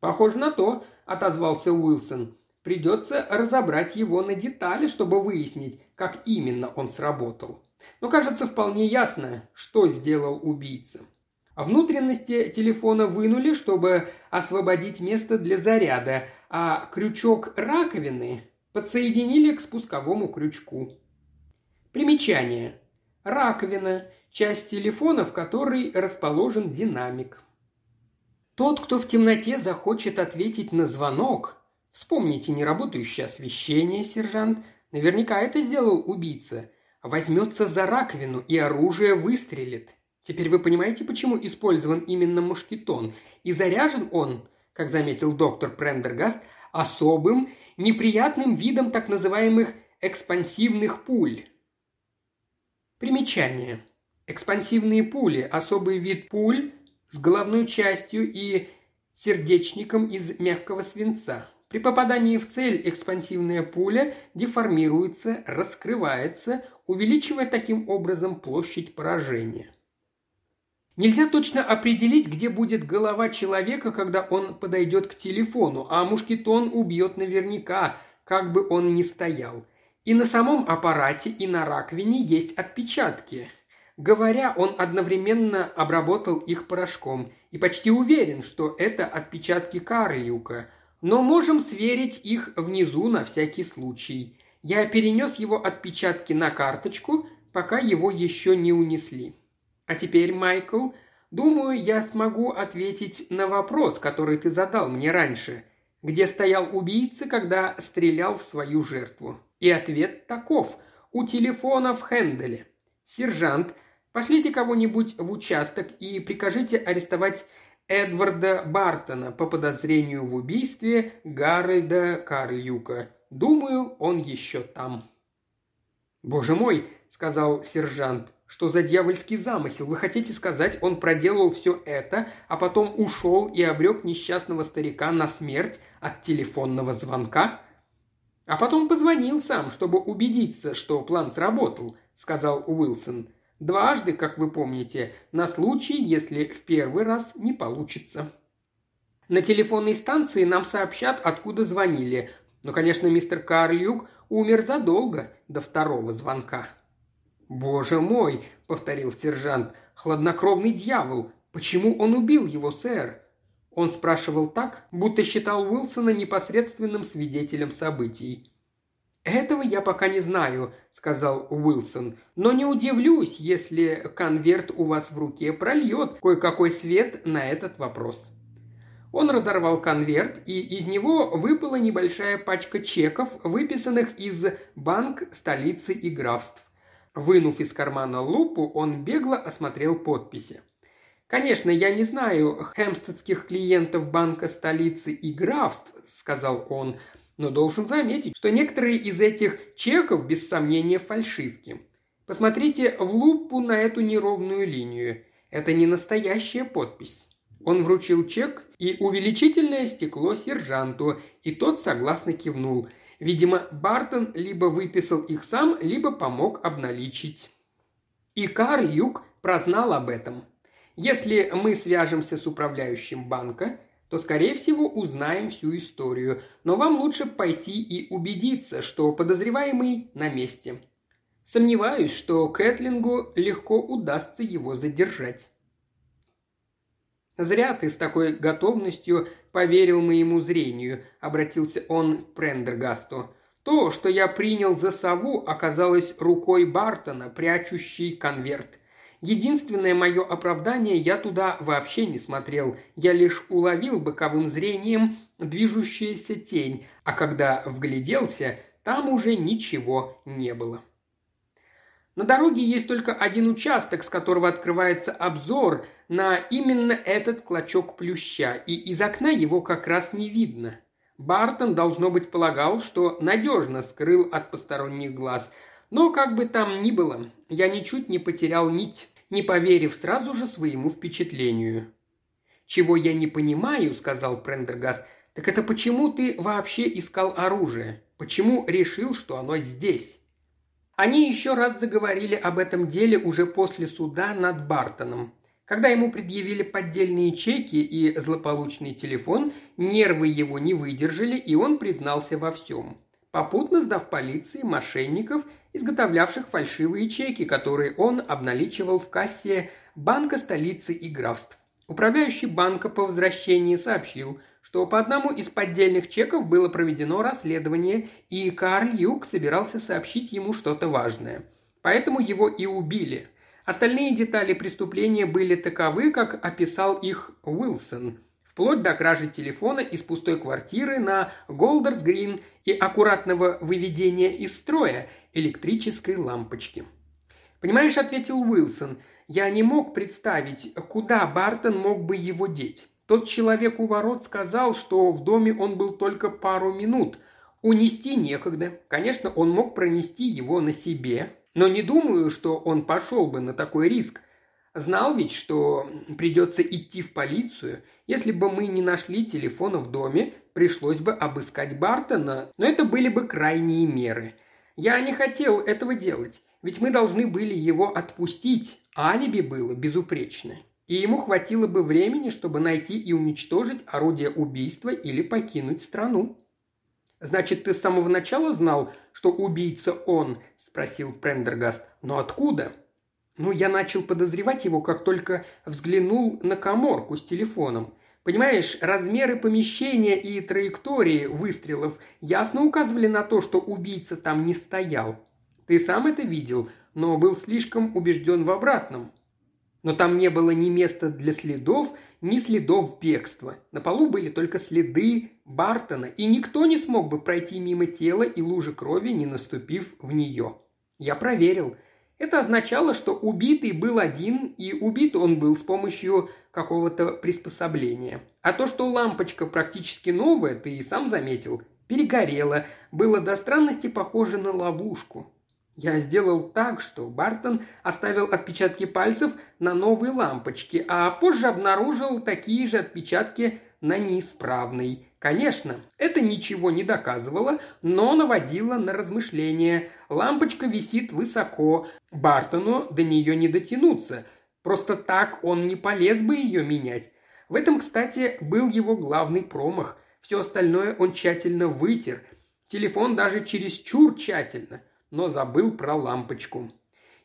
«Похоже на то», – отозвался Уилсон. «Придется разобрать его на детали, чтобы выяснить, как именно он сработал. Но кажется вполне ясно, что сделал убийца. Внутренности телефона вынули, чтобы освободить место для заряда, а крючок раковины подсоединили к спусковому крючку. Примечание. Раковина – часть телефона, в которой расположен динамик. Тот, кто в темноте захочет ответить на звонок, вспомните неработающее освещение, сержант, наверняка это сделал убийца, возьмется за раковину и оружие выстрелит. Теперь вы понимаете, почему использован именно мушкетон, и заряжен он, как заметил доктор Прендергаст, особым, неприятным видом так называемых экспансивных пуль. Примечание. Экспансивные пули – особый вид пуль с головной частью и сердечником из мягкого свинца. При попадании в цель экспансивная пуля деформируется, раскрывается, увеличивая таким образом площадь поражения. Нельзя точно определить, где будет голова человека, когда он подойдет к телефону, а мушкетон убьет наверняка, как бы он ни стоял – и на самом аппарате, и на раковине есть отпечатки. Говоря, он одновременно обработал их порошком и почти уверен, что это отпечатки Карлиука, но можем сверить их внизу на всякий случай. Я перенес его отпечатки на карточку, пока его еще не унесли. А теперь, Майкл, думаю, я смогу ответить на вопрос, который ты задал мне раньше. Где стоял убийца, когда стрелял в свою жертву? И ответ таков. У телефона в Хенделе. Сержант, пошлите кого-нибудь в участок и прикажите арестовать Эдварда Бартона по подозрению в убийстве Гарольда Карлюка. Думаю, он еще там». «Боже мой!» – сказал сержант. «Что за дьявольский замысел? Вы хотите сказать, он проделал все это, а потом ушел и обрек несчастного старика на смерть от телефонного звонка?» «А потом позвонил сам, чтобы убедиться, что план сработал», – сказал Уилсон. «Дважды, как вы помните, на случай, если в первый раз не получится». На телефонной станции нам сообщат, откуда звонили. Но, конечно, мистер Карлюк умер задолго до второго звонка. «Боже мой!» – повторил сержант. «Хладнокровный дьявол! Почему он убил его, сэр?» Он спрашивал так, будто считал Уилсона непосредственным свидетелем событий. «Этого я пока не знаю», – сказал Уилсон. «Но не удивлюсь, если конверт у вас в руке прольет кое-какой свет на этот вопрос». Он разорвал конверт, и из него выпала небольшая пачка чеков, выписанных из банк столицы и графств. Вынув из кармана лупу, он бегло осмотрел подписи. «Конечно, я не знаю хемстедских клиентов банка столицы и графств», – сказал он, – «но должен заметить, что некоторые из этих чеков, без сомнения, фальшивки. Посмотрите в лупу на эту неровную линию. Это не настоящая подпись». Он вручил чек и увеличительное стекло сержанту, и тот согласно кивнул. Видимо, Бартон либо выписал их сам, либо помог обналичить. И Карл Юг прознал об этом – если мы свяжемся с управляющим банка, то, скорее всего, узнаем всю историю. Но вам лучше пойти и убедиться, что подозреваемый на месте. Сомневаюсь, что Кэтлингу легко удастся его задержать. «Зря ты с такой готовностью поверил моему зрению», – обратился он к Прендергасту. «То, что я принял за сову, оказалось рукой Бартона, прячущей конверт. Единственное мое оправдание – я туда вообще не смотрел. Я лишь уловил боковым зрением движущуюся тень, а когда вгляделся, там уже ничего не было». На дороге есть только один участок, с которого открывается обзор на именно этот клочок плюща, и из окна его как раз не видно. Бартон, должно быть, полагал, что надежно скрыл от посторонних глаз. Но как бы там ни было, я ничуть не потерял нить, не поверив сразу же своему впечатлению. «Чего я не понимаю», — сказал Прендергаст, — «так это почему ты вообще искал оружие? Почему решил, что оно здесь?» Они еще раз заговорили об этом деле уже после суда над Бартоном. Когда ему предъявили поддельные чеки и злополучный телефон, нервы его не выдержали, и он признался во всем. Попутно сдав полиции мошенников, изготовлявших фальшивые чеки, которые он обналичивал в кассе Банка столицы и графств. Управляющий банка по возвращении сообщил, что по одному из поддельных чеков было проведено расследование, и Карл Юг собирался сообщить ему что-то важное. Поэтому его и убили. Остальные детали преступления были таковы, как описал их Уилсон, вплоть до кражи телефона из пустой квартиры на Голдерс Грин и аккуратного выведения из строя электрической лампочки. «Понимаешь», — ответил Уилсон, — «я не мог представить, куда Бартон мог бы его деть. Тот человек у ворот сказал, что в доме он был только пару минут. Унести некогда. Конечно, он мог пронести его на себе, но не думаю, что он пошел бы на такой риск. Знал ведь, что придется идти в полицию. Если бы мы не нашли телефона в доме, пришлось бы обыскать Бартона, но это были бы крайние меры. Я не хотел этого делать, ведь мы должны были его отпустить, алиби было безупречное и ему хватило бы времени, чтобы найти и уничтожить орудие убийства или покинуть страну. «Значит, ты с самого начала знал, что убийца он?» – спросил Прендергаст. «Но откуда?» «Ну, я начал подозревать его, как только взглянул на коморку с телефоном. Понимаешь, размеры помещения и траектории выстрелов ясно указывали на то, что убийца там не стоял. Ты сам это видел, но был слишком убежден в обратном. Но там не было ни места для следов, ни следов бегства. На полу были только следы Бартона, и никто не смог бы пройти мимо тела и лужи крови, не наступив в нее. Я проверил. Это означало, что убитый был один, и убит он был с помощью какого-то приспособления. А то, что лампочка практически новая, ты и сам заметил, перегорела, было до странности похоже на ловушку. Я сделал так, что Бартон оставил отпечатки пальцев на новой лампочке, а позже обнаружил такие же отпечатки на неисправной. Конечно, это ничего не доказывало, но наводило на размышления. Лампочка висит высоко, Бартону до нее не дотянуться. Просто так он не полез бы ее менять. В этом, кстати, был его главный промах. Все остальное он тщательно вытер. Телефон даже чересчур тщательно – но забыл про лампочку.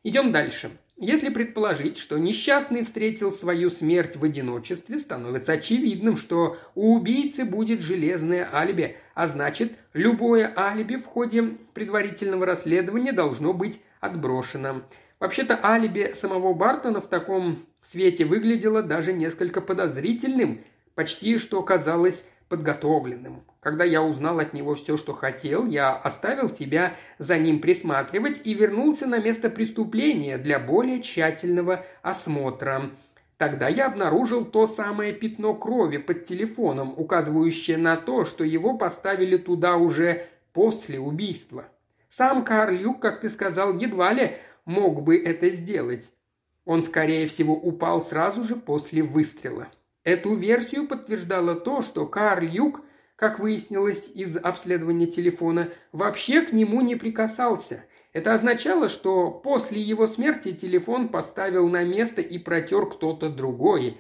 Идем дальше. Если предположить, что несчастный встретил свою смерть в одиночестве, становится очевидным, что у убийцы будет железное алиби, а значит, любое алиби в ходе предварительного расследования должно быть отброшено. Вообще-то алиби самого Бартона в таком свете выглядело даже несколько подозрительным, почти что казалось подготовленным. Когда я узнал от него все, что хотел, я оставил тебя за ним присматривать и вернулся на место преступления для более тщательного осмотра. Тогда я обнаружил то самое пятно крови под телефоном, указывающее на то, что его поставили туда уже после убийства. Сам Карлюк, как ты сказал, едва ли мог бы это сделать. Он, скорее всего, упал сразу же после выстрела. Эту версию подтверждало то, что Карл Юг, как выяснилось из обследования телефона, вообще к нему не прикасался. Это означало, что после его смерти телефон поставил на место и протер кто-то другой.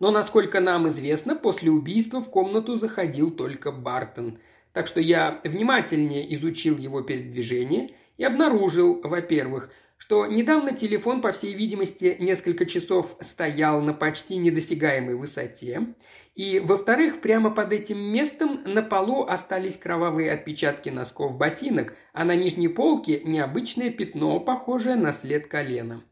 Но, насколько нам известно, после убийства в комнату заходил только Бартон. Так что я внимательнее изучил его передвижение и обнаружил, во-первых, что недавно телефон, по всей видимости, несколько часов стоял на почти недосягаемой высоте, и, во-вторых, прямо под этим местом на полу остались кровавые отпечатки носков ботинок, а на нижней полке необычное пятно, похожее на след колена.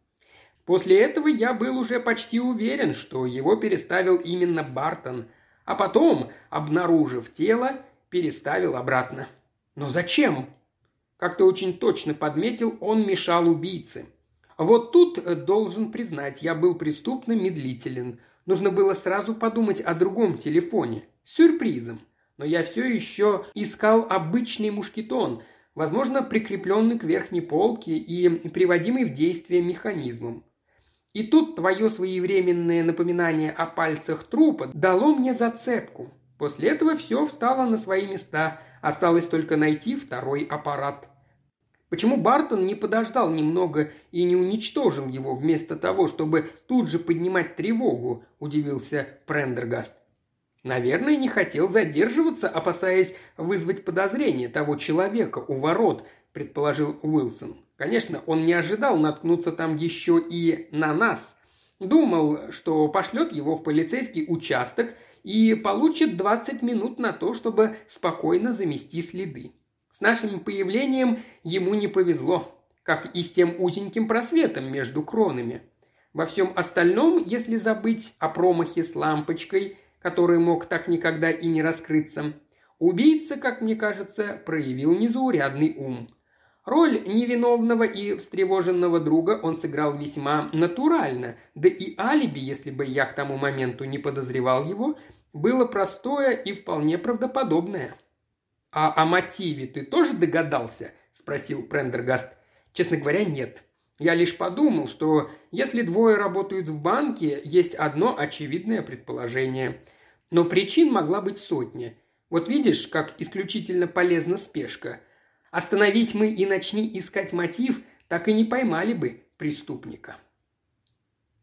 После этого я был уже почти уверен, что его переставил именно Бартон, а потом, обнаружив тело, переставил обратно. Но зачем? Как-то очень точно подметил, он мешал убийце. Вот тут, э, должен признать, я был преступно медлителен – Нужно было сразу подумать о другом телефоне. Сюрпризом. Но я все еще искал обычный мушкетон, возможно, прикрепленный к верхней полке и приводимый в действие механизмом. И тут твое своевременное напоминание о пальцах трупа дало мне зацепку. После этого все встало на свои места, осталось только найти второй аппарат. Почему Бартон не подождал немного и не уничтожил его вместо того, чтобы тут же поднимать тревогу, удивился Прендергаст. Наверное, не хотел задерживаться, опасаясь вызвать подозрение того человека у ворот, предположил Уилсон. Конечно, он не ожидал наткнуться там еще и на нас. Думал, что пошлет его в полицейский участок и получит 20 минут на то, чтобы спокойно замести следы нашим появлением ему не повезло, как и с тем узеньким просветом между кронами. Во всем остальном, если забыть о промахе с лампочкой, который мог так никогда и не раскрыться, убийца, как мне кажется, проявил незаурядный ум. Роль невиновного и встревоженного друга он сыграл весьма натурально, да и алиби, если бы я к тому моменту не подозревал его, было простое и вполне правдоподобное. «А о мотиве ты тоже догадался?» – спросил Прендергаст. «Честно говоря, нет. Я лишь подумал, что если двое работают в банке, есть одно очевидное предположение. Но причин могла быть сотня. Вот видишь, как исключительно полезна спешка. Остановись мы и начни искать мотив, так и не поймали бы преступника».